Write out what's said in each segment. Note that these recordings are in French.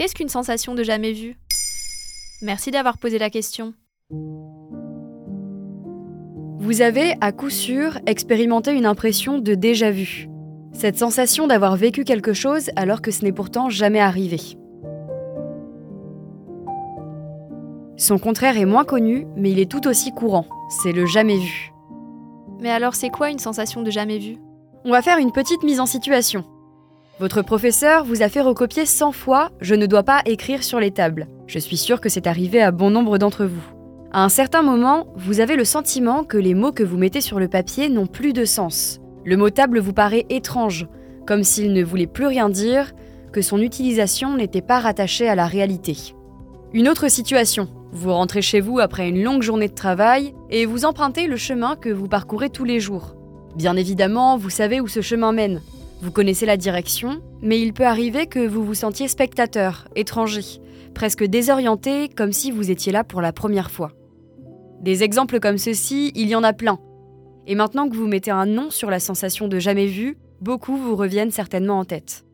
Qu'est-ce qu'une sensation de jamais vu Merci d'avoir posé la question. Vous avez, à coup sûr, expérimenté une impression de déjà vu. Cette sensation d'avoir vécu quelque chose alors que ce n'est pourtant jamais arrivé. Son contraire est moins connu, mais il est tout aussi courant. C'est le jamais vu. Mais alors c'est quoi une sensation de jamais vu On va faire une petite mise en situation. Votre professeur vous a fait recopier 100 fois Je ne dois pas écrire sur les tables. Je suis sûre que c'est arrivé à bon nombre d'entre vous. À un certain moment, vous avez le sentiment que les mots que vous mettez sur le papier n'ont plus de sens. Le mot table vous paraît étrange, comme s'il ne voulait plus rien dire, que son utilisation n'était pas rattachée à la réalité. Une autre situation. Vous rentrez chez vous après une longue journée de travail et vous empruntez le chemin que vous parcourez tous les jours. Bien évidemment, vous savez où ce chemin mène. Vous connaissez la direction, mais il peut arriver que vous vous sentiez spectateur, étranger, presque désorienté, comme si vous étiez là pour la première fois. Des exemples comme ceux-ci, il y en a plein. Et maintenant que vous mettez un nom sur la sensation de jamais vu, beaucoup vous reviennent certainement en tête.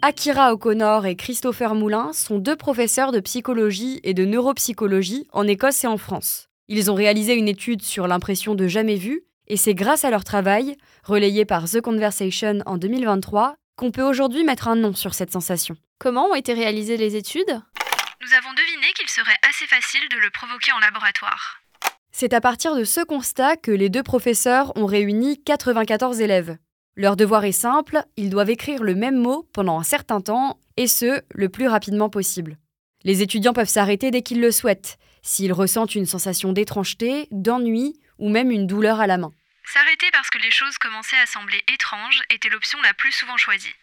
Akira O'Connor et Christopher Moulin sont deux professeurs de psychologie et de neuropsychologie en Écosse et en France. Ils ont réalisé une étude sur l'impression de jamais vu et c'est grâce à leur travail, relayé par The Conversation en 2023, qu'on peut aujourd'hui mettre un nom sur cette sensation. Comment ont été réalisées les études? Nous avons deviné qu'il serait assez facile de le provoquer en laboratoire. C'est à partir de ce constat que les deux professeurs ont réuni 94 élèves. Leur devoir est simple, ils doivent écrire le même mot pendant un certain temps, et ce, le plus rapidement possible. Les étudiants peuvent s'arrêter dès qu'ils le souhaitent, s'ils ressentent une sensation d'étrangeté, d'ennui ou même une douleur à la main. S'arrêter parce que les choses commençaient à sembler étranges était l'option la plus souvent choisie.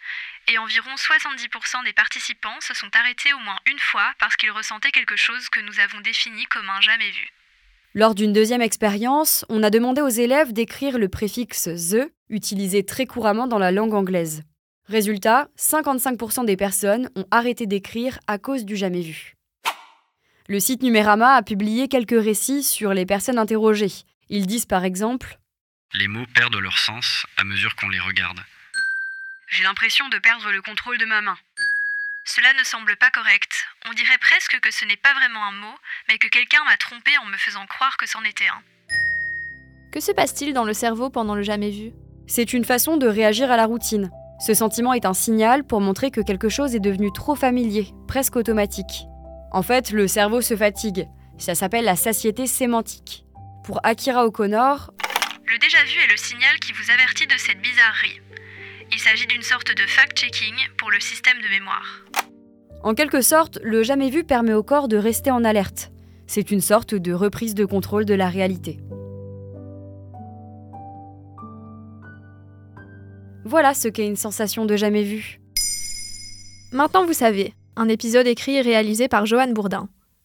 Et environ 70% des participants se sont arrêtés au moins une fois parce qu'ils ressentaient quelque chose que nous avons défini comme un jamais vu. Lors d'une deuxième expérience, on a demandé aux élèves d'écrire le préfixe the, utilisé très couramment dans la langue anglaise. Résultat, 55% des personnes ont arrêté d'écrire à cause du jamais vu. Le site Numérama a publié quelques récits sur les personnes interrogées. Ils disent par exemple les mots perdent leur sens à mesure qu'on les regarde. J'ai l'impression de perdre le contrôle de ma main. Cela ne semble pas correct. On dirait presque que ce n'est pas vraiment un mot, mais que quelqu'un m'a trompé en me faisant croire que c'en était un. Que se passe-t-il dans le cerveau pendant le jamais vu? C'est une façon de réagir à la routine. Ce sentiment est un signal pour montrer que quelque chose est devenu trop familier, presque automatique. En fait, le cerveau se fatigue. Ça s'appelle la satiété sémantique. Pour Akira O'Connor, le déjà vu est le signal qui vous avertit de cette bizarrerie. Il s'agit d'une sorte de fact-checking pour le système de mémoire. En quelque sorte, le jamais vu permet au corps de rester en alerte. C'est une sorte de reprise de contrôle de la réalité. Voilà ce qu'est une sensation de jamais vu. Maintenant vous savez, un épisode écrit et réalisé par Johan Bourdin.